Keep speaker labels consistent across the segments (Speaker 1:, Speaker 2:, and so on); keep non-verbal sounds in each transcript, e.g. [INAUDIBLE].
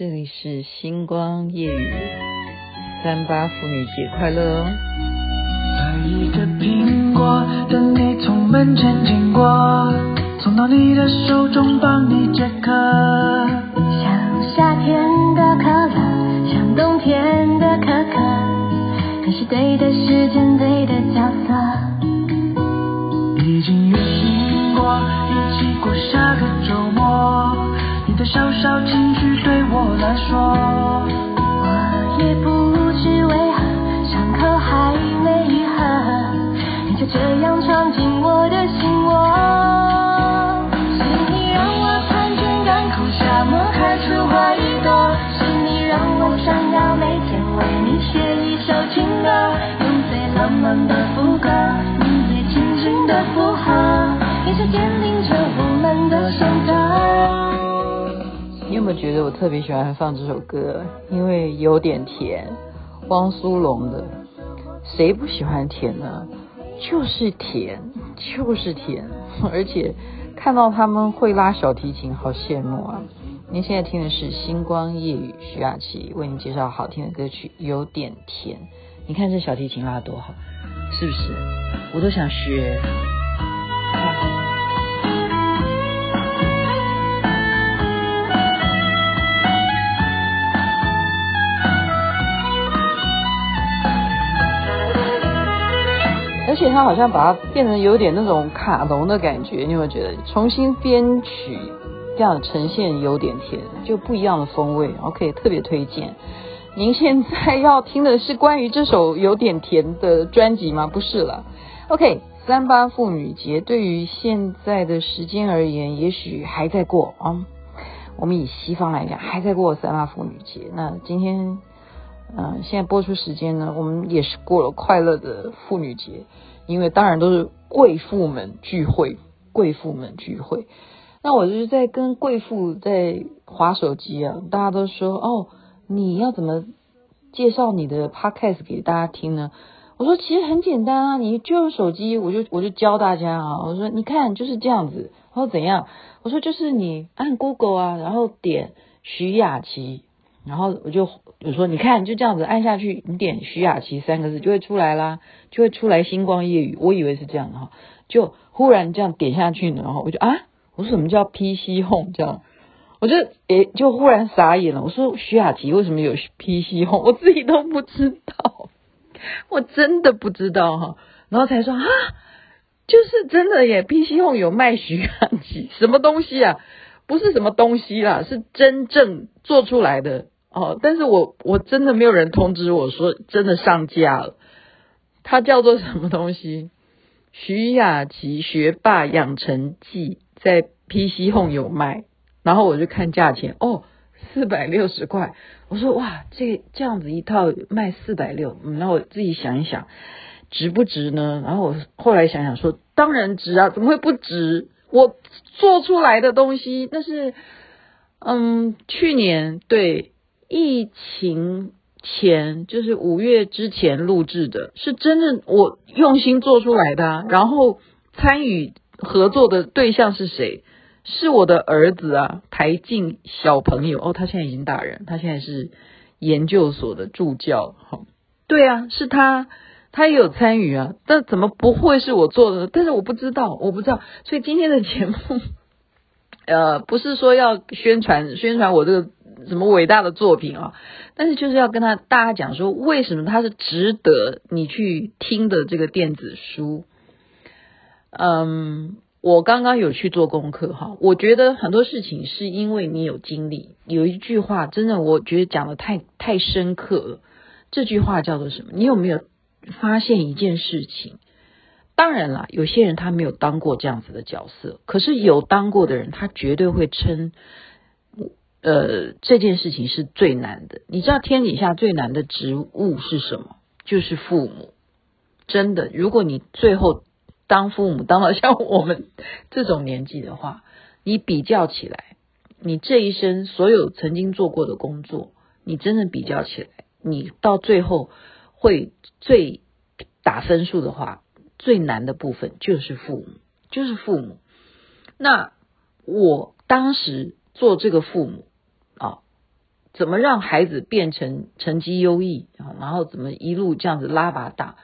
Speaker 1: 这里是星光夜雨，三八妇女节快乐哦！
Speaker 2: 摘一个苹果，等你从门前经过，送到你的手中帮你解渴。
Speaker 3: 像夏天的可乐，像冬天的可可，你是对的时间，对的角色。
Speaker 2: 已经约定过，一起过下个周末。的小小情绪对我来说，
Speaker 3: 我也不知为何，伤口还没愈合，你就这样闯进我的心
Speaker 1: 觉得我特别喜欢放这首歌？因为有点甜，汪苏泷的，谁不喜欢甜呢？就是甜，就是甜，[LAUGHS] 而且看到他们会拉小提琴，好羡慕啊！您现在听的是星光夜雨，徐雅琪为您介绍好听的歌曲，有点甜。你看这小提琴拉得多好，是不是？我都想学。他好像把它变成有点那种卡农的感觉，你有没有觉得？重新编曲这样呈现有点甜，就不一样的风味。OK，特别推荐。您现在要听的是关于这首有点甜的专辑吗？不是了。OK，三八妇女节对于现在的时间而言，也许还在过啊。我们以西方来讲，还在过三八妇女节。那今天。嗯，现在播出时间呢，我们也是过了快乐的妇女节，因为当然都是贵妇们聚会，贵妇们聚会。那我就是在跟贵妇在滑手机啊，大家都说哦，你要怎么介绍你的 podcast 给大家听呢？我说其实很简单啊，你就用手机，我就我就教大家啊，我说你看就是这样子，我说怎样？我说就是你按 Google 啊，然后点徐雅琪。然后我就我说，你看就这样子按下去，你点徐雅琪三个字就会出来啦，就会出来星光夜雨。我以为是这样的哈，就忽然这样点下去呢，然后我就啊，我说什么叫 PC Home 这样？我就诶就忽然傻眼了。我说徐雅琪为什么有 PC Home？我自己都不知道，我真的不知道哈。然后才说啊，就是真的耶，PC Home 有卖徐雅琪什么东西啊？不是什么东西啦，是真正做出来的哦。但是我我真的没有人通知我说真的上架了。它叫做什么东西？徐雅琪学霸养成记在 PC Home 有卖，然后我就看价钱哦，四百六十块。我说哇，这这样子一套卖四百六，嗯，那我自己想一想，值不值呢？然后我后来想想说，当然值啊，怎么会不值？我做出来的东西，那是嗯，去年对疫情前，就是五月之前录制的，是真正我用心做出来的啊。然后参与合作的对象是谁？是我的儿子啊，台静小朋友哦，他现在已经大人，他现在是研究所的助教。哈，对啊，是他。他也有参与啊，但怎么不会是我做的？但是我不知道，我不知道。所以今天的节目，呃，不是说要宣传宣传我这个什么伟大的作品啊，但是就是要跟他大家讲说，为什么它是值得你去听的这个电子书。嗯，我刚刚有去做功课哈，我觉得很多事情是因为你有经历。有一句话真的，我觉得讲得太太深刻了。这句话叫做什么？你有没有？发现一件事情，当然了，有些人他没有当过这样子的角色，可是有当过的人，他绝对会称，呃，这件事情是最难的。你知道天底下最难的职务是什么？就是父母。真的，如果你最后当父母当到像我们这种年纪的话，你比较起来，你这一生所有曾经做过的工作，你真的比较起来，你到最后。会最打分数的话，最难的部分就是父母，就是父母。那我当时做这个父母啊，怎么让孩子变成成绩优异啊，然后怎么一路这样子拉拔大，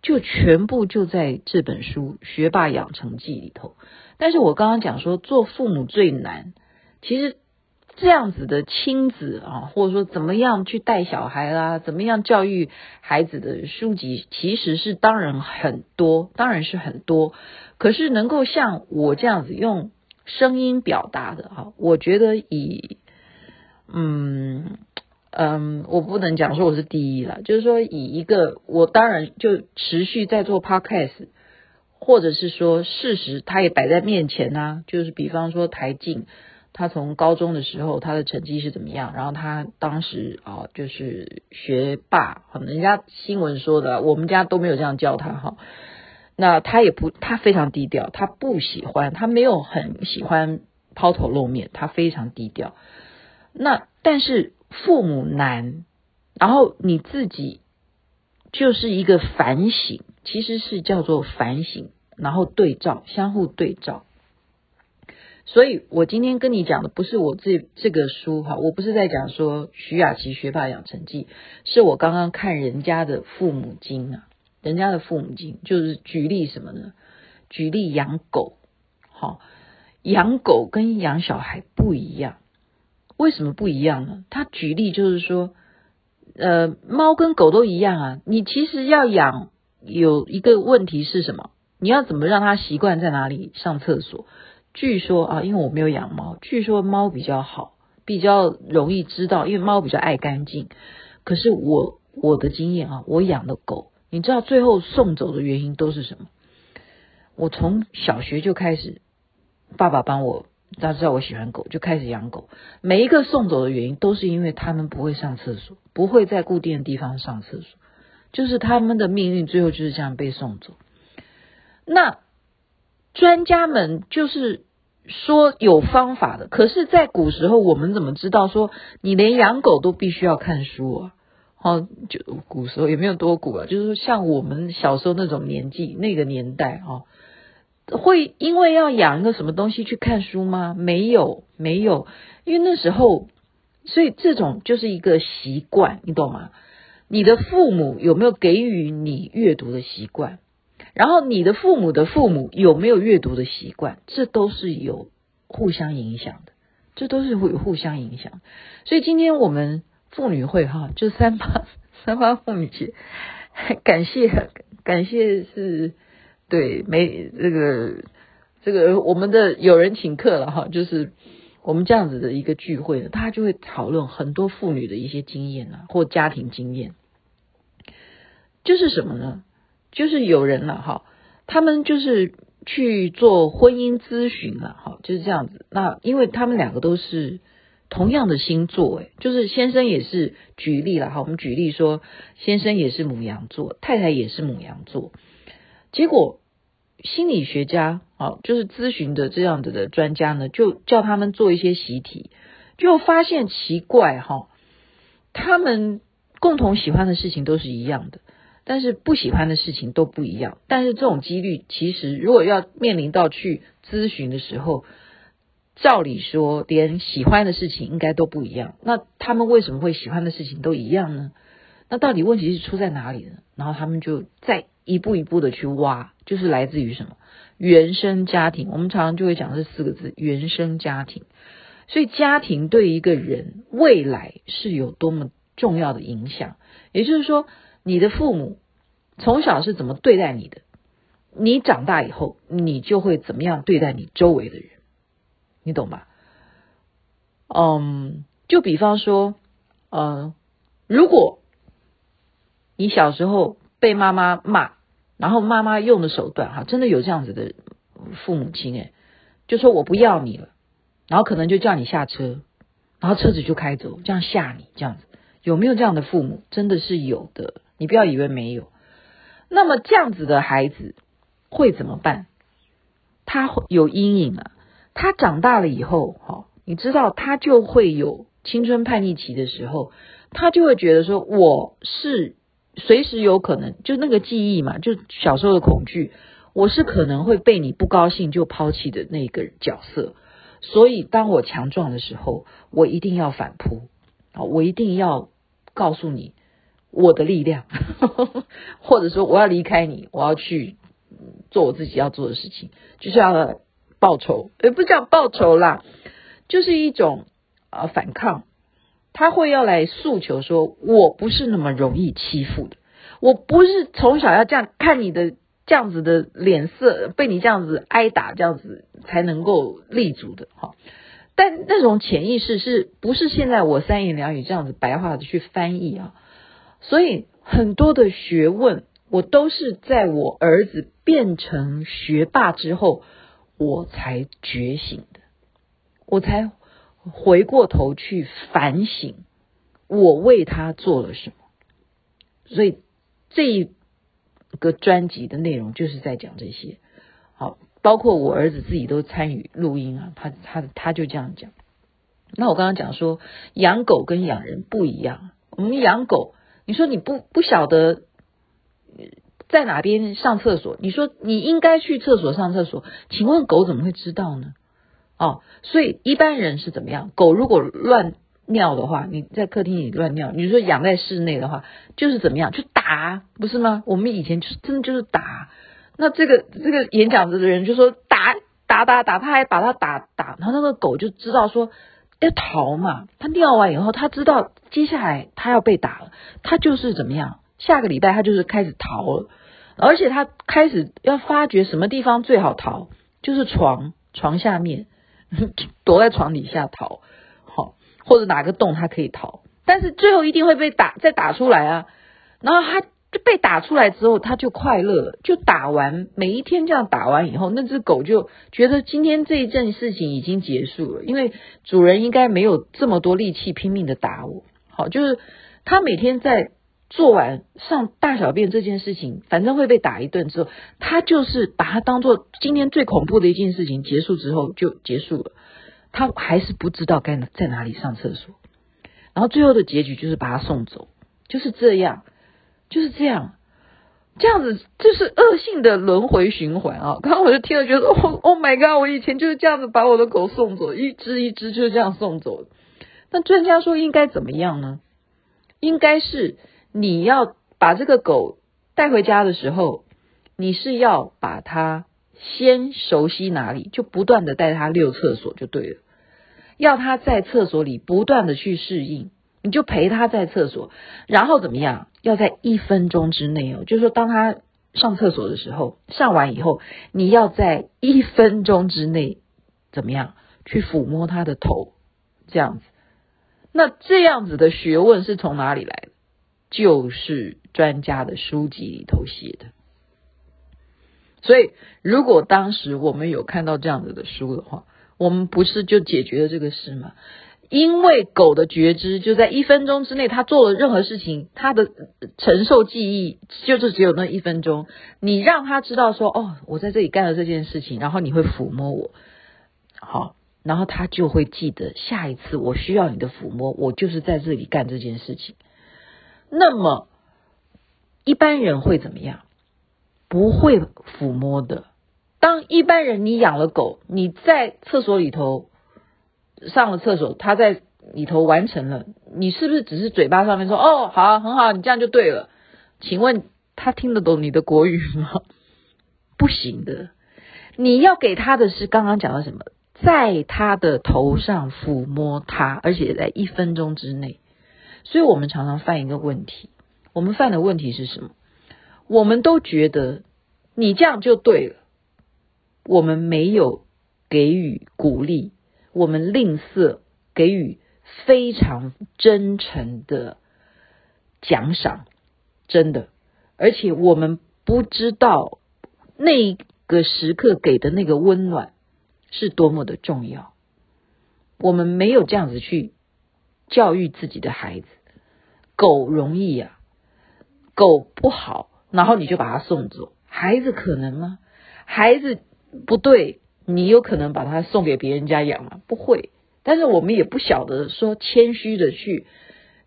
Speaker 1: 就全部就在这本书《学霸养成记》里头。但是我刚刚讲说，做父母最难，其实。这样子的亲子啊，或者说怎么样去带小孩啦，怎么样教育孩子的书籍，其实是当然很多，当然是很多。可是能够像我这样子用声音表达的哈，我觉得以嗯嗯，我不能讲说我是第一了，就是说以一个我当然就持续在做 podcast，或者是说事实它也摆在面前呐、就是比方说台静。他从高中的时候，他的成绩是怎么样？然后他当时啊，就是学霸，人家新闻说的，我们家都没有这样叫他哈。那他也不，他非常低调，他不喜欢，他没有很喜欢抛头露面，他非常低调。那但是父母难，然后你自己就是一个反省，其实是叫做反省，然后对照，相互对照。所以我今天跟你讲的不是我这这个书哈，我不是在讲说徐雅琪学霸养成记，是我刚刚看人家的父母经啊，人家的父母经就是举例什么呢？举例养狗，好，养狗跟养小孩不一样，为什么不一样呢？他举例就是说，呃，猫跟狗都一样啊，你其实要养有一个问题是什么？你要怎么让它习惯在哪里上厕所？据说啊，因为我没有养猫，据说猫比较好，比较容易知道，因为猫比较爱干净。可是我我的经验啊，我养的狗，你知道最后送走的原因都是什么？我从小学就开始，爸爸帮我，大家知道我喜欢狗，就开始养狗。每一个送走的原因都是因为他们不会上厕所，不会在固定的地方上厕所，就是他们的命运最后就是这样被送走。那。专家们就是说有方法的，可是，在古时候，我们怎么知道说你连养狗都必须要看书啊？哦，就古时候也没有多古啊，就是像我们小时候那种年纪、那个年代哦，会因为要养一个什么东西去看书吗？没有，没有，因为那时候，所以这种就是一个习惯，你懂吗？你的父母有没有给予你阅读的习惯？然后你的父母的父母有没有阅读的习惯？这都是有互相影响的，这都是会互相影响。所以今天我们妇女会哈，就三八三八妇女节，感谢感谢是对没这个这个我们的有人请客了哈，就是我们这样子的一个聚会，他就会讨论很多妇女的一些经验啊，或家庭经验，就是什么呢？就是有人了哈，他们就是去做婚姻咨询了哈，就是这样子。那因为他们两个都是同样的星座，诶，就是先生也是举例了哈，我们举例说，先生也是母羊座，太太也是母羊座。结果心理学家啊，就是咨询的这样子的专家呢，就叫他们做一些习题，就发现奇怪哈，他们共同喜欢的事情都是一样的。但是不喜欢的事情都不一样，但是这种几率其实如果要面临到去咨询的时候，照理说连喜欢的事情应该都不一样。那他们为什么会喜欢的事情都一样呢？那到底问题是出在哪里呢？然后他们就再一步一步的去挖，就是来自于什么？原生家庭。我们常常就会讲这四个字：原生家庭。所以家庭对一个人未来是有多么重要的影响。也就是说。你的父母从小是怎么对待你的？你长大以后，你就会怎么样对待你周围的人？你懂吧？嗯，就比方说，嗯，如果你小时候被妈妈骂，然后妈妈用的手段，哈，真的有这样子的父母亲，诶，就说我不要你了，然后可能就叫你下车，然后车子就开走，这样吓你，这样子有没有这样的父母？真的是有的。你不要以为没有，那么这样子的孩子会怎么办？他会有阴影啊！他长大了以后，哈，你知道，他就会有青春叛逆期的时候，他就会觉得说，我是随时有可能，就那个记忆嘛，就小时候的恐惧，我是可能会被你不高兴就抛弃的那个角色，所以当我强壮的时候，我一定要反扑。啊，我一定要告诉你我的力量，[LAUGHS] 或者说我要离开你，我要去做我自己要做的事情，就是要报仇，也不叫报仇啦，就是一种呃反抗。他会要来诉求说，我不是那么容易欺负的，我不是从小要这样看你的这样子的脸色，被你这样子挨打，这样子才能够立足的哈。但那种潜意识是不是现在我三言两语这样子白话的去翻译啊？所以很多的学问，我都是在我儿子变成学霸之后，我才觉醒的，我才。回过头去反省，我为他做了什么？所以这一个专辑的内容就是在讲这些。好，包括我儿子自己都参与录音啊，他他他就这样讲。那我刚刚讲说，养狗跟养人不一样。我们养狗，你说你不不晓得在哪边上厕所，你说你应该去厕所上厕所，请问狗怎么会知道呢？哦，所以一般人是怎么样？狗如果乱尿的话，你在客厅里乱尿，你说养在室内的话，就是怎么样？去打，不是吗？我们以前就是真的就是打。那这个这个演讲者的人就说打打打打，他还把他打打，然后那个狗就知道说要逃嘛。他尿完以后，他知道接下来他要被打了，他就是怎么样？下个礼拜他就是开始逃了，而且他开始要发觉什么地方最好逃，就是床床下面。[LAUGHS] 躲在床底下逃，好，或者哪个洞他可以逃，但是最后一定会被打，再打出来啊。然后他就被打出来之后，他就快乐了，就打完每一天这样打完以后，那只狗就觉得今天这一件事情已经结束了，因为主人应该没有这么多力气拼命的打我。好，就是他每天在。做完上大小便这件事情，反正会被打一顿之后，他就是把它当做今天最恐怖的一件事情结束之后就结束了。他还是不知道该在哪里上厕所，然后最后的结局就是把他送走，就是这样，就是这样，这样子就是恶性的轮回循环啊！刚刚我就听了，觉得哦，Oh my God，我以前就是这样子把我的狗送走，一只一只就是这样送走。那专家说应该怎么样呢？应该是。你要把这个狗带回家的时候，你是要把它先熟悉哪里，就不断的带它溜厕所就对了。要它在厕所里不断的去适应，你就陪它在厕所，然后怎么样？要在一分钟之内哦，就是说当它上厕所的时候，上完以后，你要在一分钟之内怎么样去抚摸它的头，这样子。那这样子的学问是从哪里来的？就是专家的书籍里头写的，所以如果当时我们有看到这样子的书的话，我们不是就解决了这个事吗？因为狗的觉知就在一分钟之内，它做了任何事情，它的承受记忆就是只有那一分钟。你让它知道说，哦，我在这里干了这件事情，然后你会抚摸我，好，然后它就会记得下一次我需要你的抚摸，我就是在这里干这件事情。那么一般人会怎么样？不会抚摸的。当一般人你养了狗，你在厕所里头上了厕所，他在里头完成了，你是不是只是嘴巴上面说哦，好，很好，你这样就对了？请问他听得懂你的国语吗？[LAUGHS] 不行的。你要给他的是刚刚讲的什么？在他的头上抚摸他，而且在一分钟之内。所以我们常常犯一个问题，我们犯的问题是什么？我们都觉得你这样就对了，我们没有给予鼓励，我们吝啬给予非常真诚的奖赏，真的，而且我们不知道那个时刻给的那个温暖是多么的重要，我们没有这样子去。教育自己的孩子，狗容易呀、狗不好，然后你就把它送走。孩子可能吗？孩子不对，你有可能把它送给别人家养吗？不会。但是我们也不晓得说谦虚的去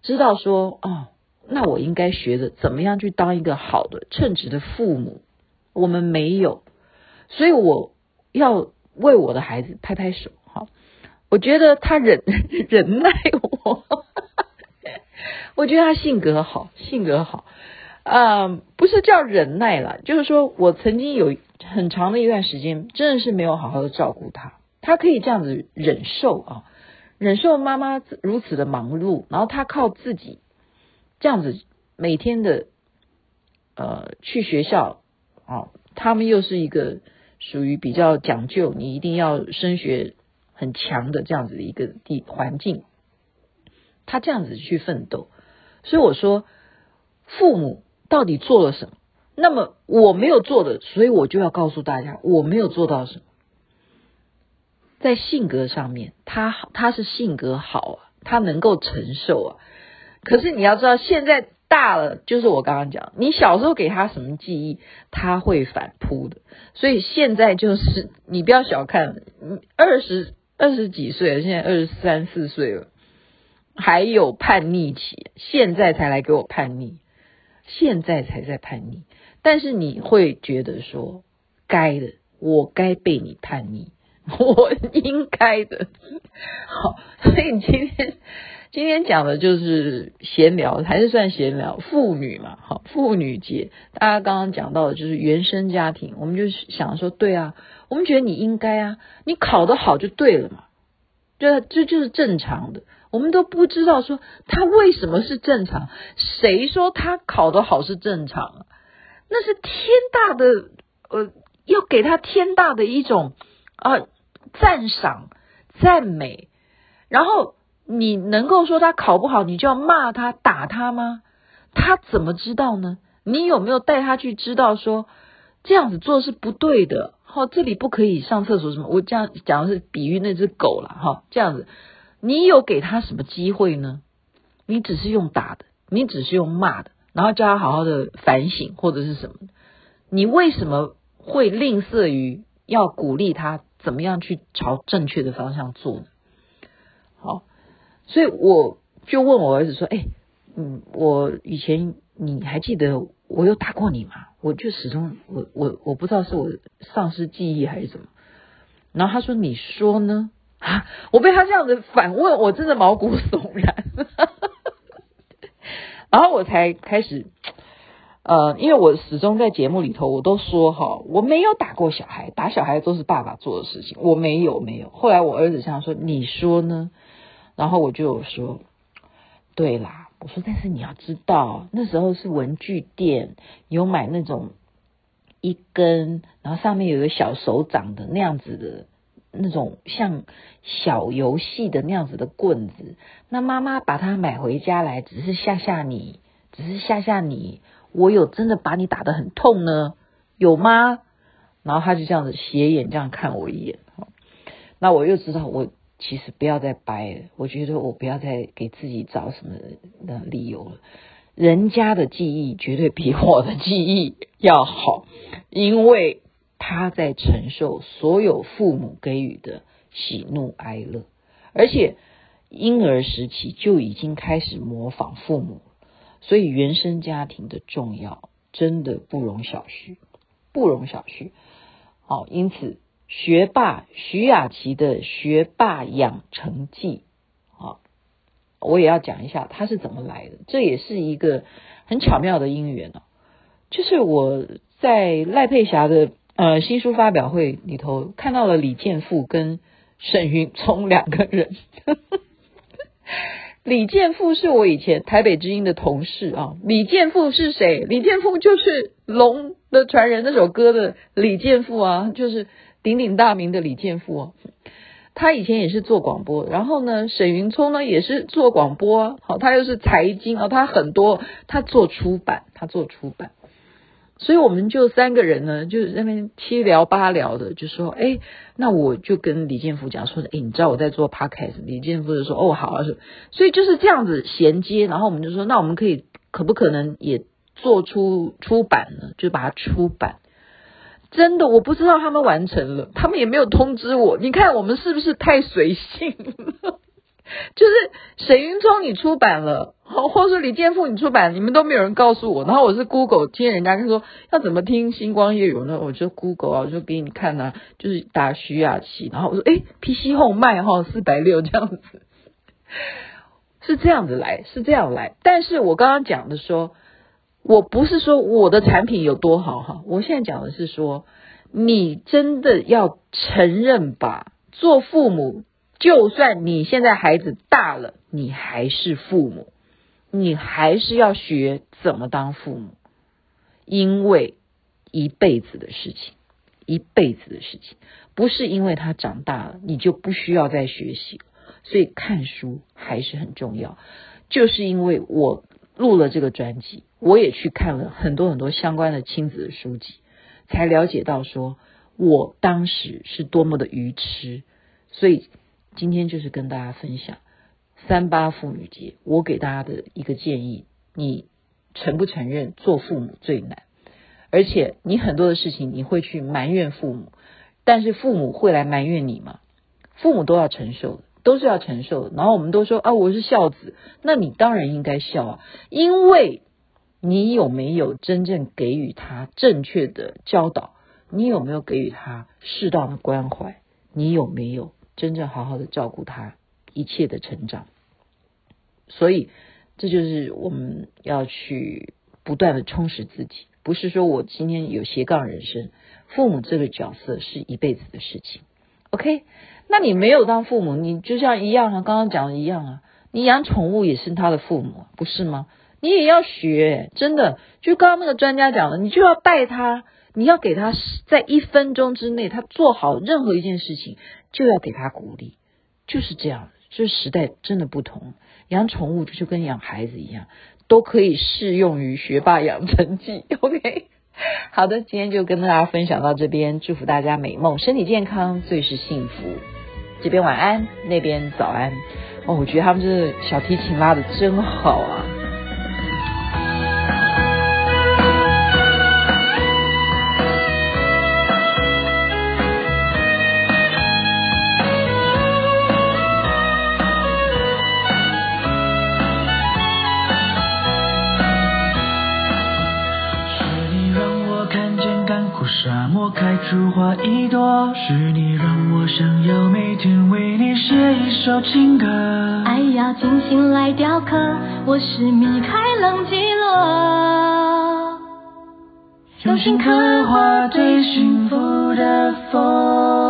Speaker 1: 知道说哦，那我应该学着怎么样去当一个好的称职的父母。我们没有，所以我要为我的孩子拍拍手。好我觉得他忍 [LAUGHS] 忍耐 [LAUGHS] 我，觉得他性格好，性格好，啊、呃，不是叫忍耐啦，就是说我曾经有很长的一段时间，真的是没有好好的照顾他，他可以这样子忍受啊，忍受妈妈如此的忙碌，然后他靠自己这样子每天的呃去学校啊，他们又是一个属于比较讲究，你一定要升学很强的这样子的一个地环境。他这样子去奋斗，所以我说，父母到底做了什么？那么我没有做的，所以我就要告诉大家，我没有做到什么。在性格上面，他好他是性格好啊，他能够承受啊。可是你要知道，现在大了，就是我刚刚讲，你小时候给他什么记忆，他会反扑的。所以现在就是你不要小看，二十二十几岁，现在二十三四岁了。还有叛逆期，现在才来给我叛逆，现在才在叛逆。但是你会觉得说，该的，我该被你叛逆，[LAUGHS] 我应该的。好，所以你今天今天讲的就是闲聊，还是算闲聊，妇女嘛，好，妇女节，大家刚刚讲到的就是原生家庭，我们就想说，对啊，我们觉得你应该啊，你考得好就对了嘛，这这就是正常的。我们都不知道说他为什么是正常，谁说他考得好是正常啊？那是天大的，呃，要给他天大的一种啊赞赏、赞美。然后你能够说他考不好，你就要骂他、打他吗？他怎么知道呢？你有没有带他去知道说这样子做是不对的？好，这里不可以上厕所什么？我这样讲的是比喻那只狗了哈，这样子。你有给他什么机会呢？你只是用打的，你只是用骂的，然后叫他好好的反省或者是什么？你为什么会吝啬于要鼓励他怎么样去朝正确的方向做呢？好，所以我就问我儿子说：“哎，嗯，我以前你还记得我有打过你吗？”我就始终我我我不知道是我丧失记忆还是什么。然后他说：“你说呢？”啊！我被他这样子反问，我真的毛骨悚然。[LAUGHS] 然后我才开始，呃，因为我始终在节目里头，我都说哈，我没有打过小孩，打小孩都是爸爸做的事情，我没有没有。后来我儿子这样说，你说呢？然后我就说，对啦，我说，但是你要知道，那时候是文具店，有买那种一根，然后上面有个小手掌的那样子的。那种像小游戏的那样子的棍子，那妈妈把它买回家来，只是吓吓你，只是吓吓你。我有真的把你打得很痛呢？有吗？然后他就这样子斜眼这样看我一眼，那我又知道我其实不要再掰了。我觉得我不要再给自己找什么的理由了。人家的记忆绝对比我的记忆要好，因为。他在承受所有父母给予的喜怒哀乐，而且婴儿时期就已经开始模仿父母，所以原生家庭的重要真的不容小觑，不容小觑。好，因此学霸徐雅琪的学霸养成记，啊，我也要讲一下他是怎么来的，这也是一个很巧妙的因缘哦，就是我在赖佩霞的。呃，新书发表会里头看到了李健富跟沈云聪两个人。[LAUGHS] 李健富是我以前台北之音的同事啊。李健富是谁？李健富就是《龙的传人》那首歌的李健富啊，就是鼎鼎大名的李健富啊。他以前也是做广播，然后呢，沈云聪呢也是做广播。好，他又是财经啊，他很多，他做出版，他做出版。所以我们就三个人呢，就那边七聊八聊的，就说，哎，那我就跟李建福讲说，哎，你知道我在做 podcast，李建福就说，哦，好啊，所以就是这样子衔接，然后我们就说，那我们可以可不可能也做出出版呢？就把它出版。真的，我不知道他们完成了，他们也没有通知我。你看我们是不是太随性了？就是沈云聪你出版了，[LAUGHS] 或者说李建富你出版，你们都没有人告诉我。然后我是 Google 听人家说要怎么听星光夜语呢？我就 Google 啊，我就给你看啊，就是打徐雅琪，然后我说诶 PC 后卖哈四百六这样子。是这样子来，是这样来。但是我刚刚讲的说，我不是说我的产品有多好哈，我现在讲的是说，你真的要承认吧，做父母，就算你现在孩子大了，你还是父母，你还是要学怎么当父母，因为一辈子的事情，一辈子的事情，不是因为他长大了，你就不需要再学习。所以看书还是很重要，就是因为我录了这个专辑，我也去看了很多很多相关的亲子的书籍，才了解到说我当时是多么的愚痴。所以今天就是跟大家分享三八妇女节，我给大家的一个建议：你承不承认做父母最难？而且你很多的事情你会去埋怨父母，但是父母会来埋怨你吗？父母都要承受的。都是要承受的，然后我们都说啊，我是孝子，那你当然应该孝啊，因为你有没有真正给予他正确的教导？你有没有给予他适当的关怀？你有没有真正好好的照顾他一切的成长？所以这就是我们要去不断的充实自己，不是说我今天有斜杠人生，父母这个角色是一辈子的事情。OK。那你没有当父母，你就像一样啊，刚刚讲的一样啊，你养宠物也是他的父母，不是吗？你也要学，真的，就刚刚那个专家讲的，你就要带他，你要给他在一分钟之内，他做好任何一件事情，就要给他鼓励，就是这样，这时代真的不同，养宠物就跟养孩子一样，都可以适用于学霸养成记，[LAUGHS] OK。好的，今天就跟大家分享到这边，祝福大家美梦，身体健康，最是幸福。这边晚安，那边早安。哦，我觉得他们这小提琴拉的真好啊。
Speaker 2: 一首情歌。
Speaker 3: 爱要精心来雕刻，我是米开朗基罗，
Speaker 2: 用心刻画最幸福的风。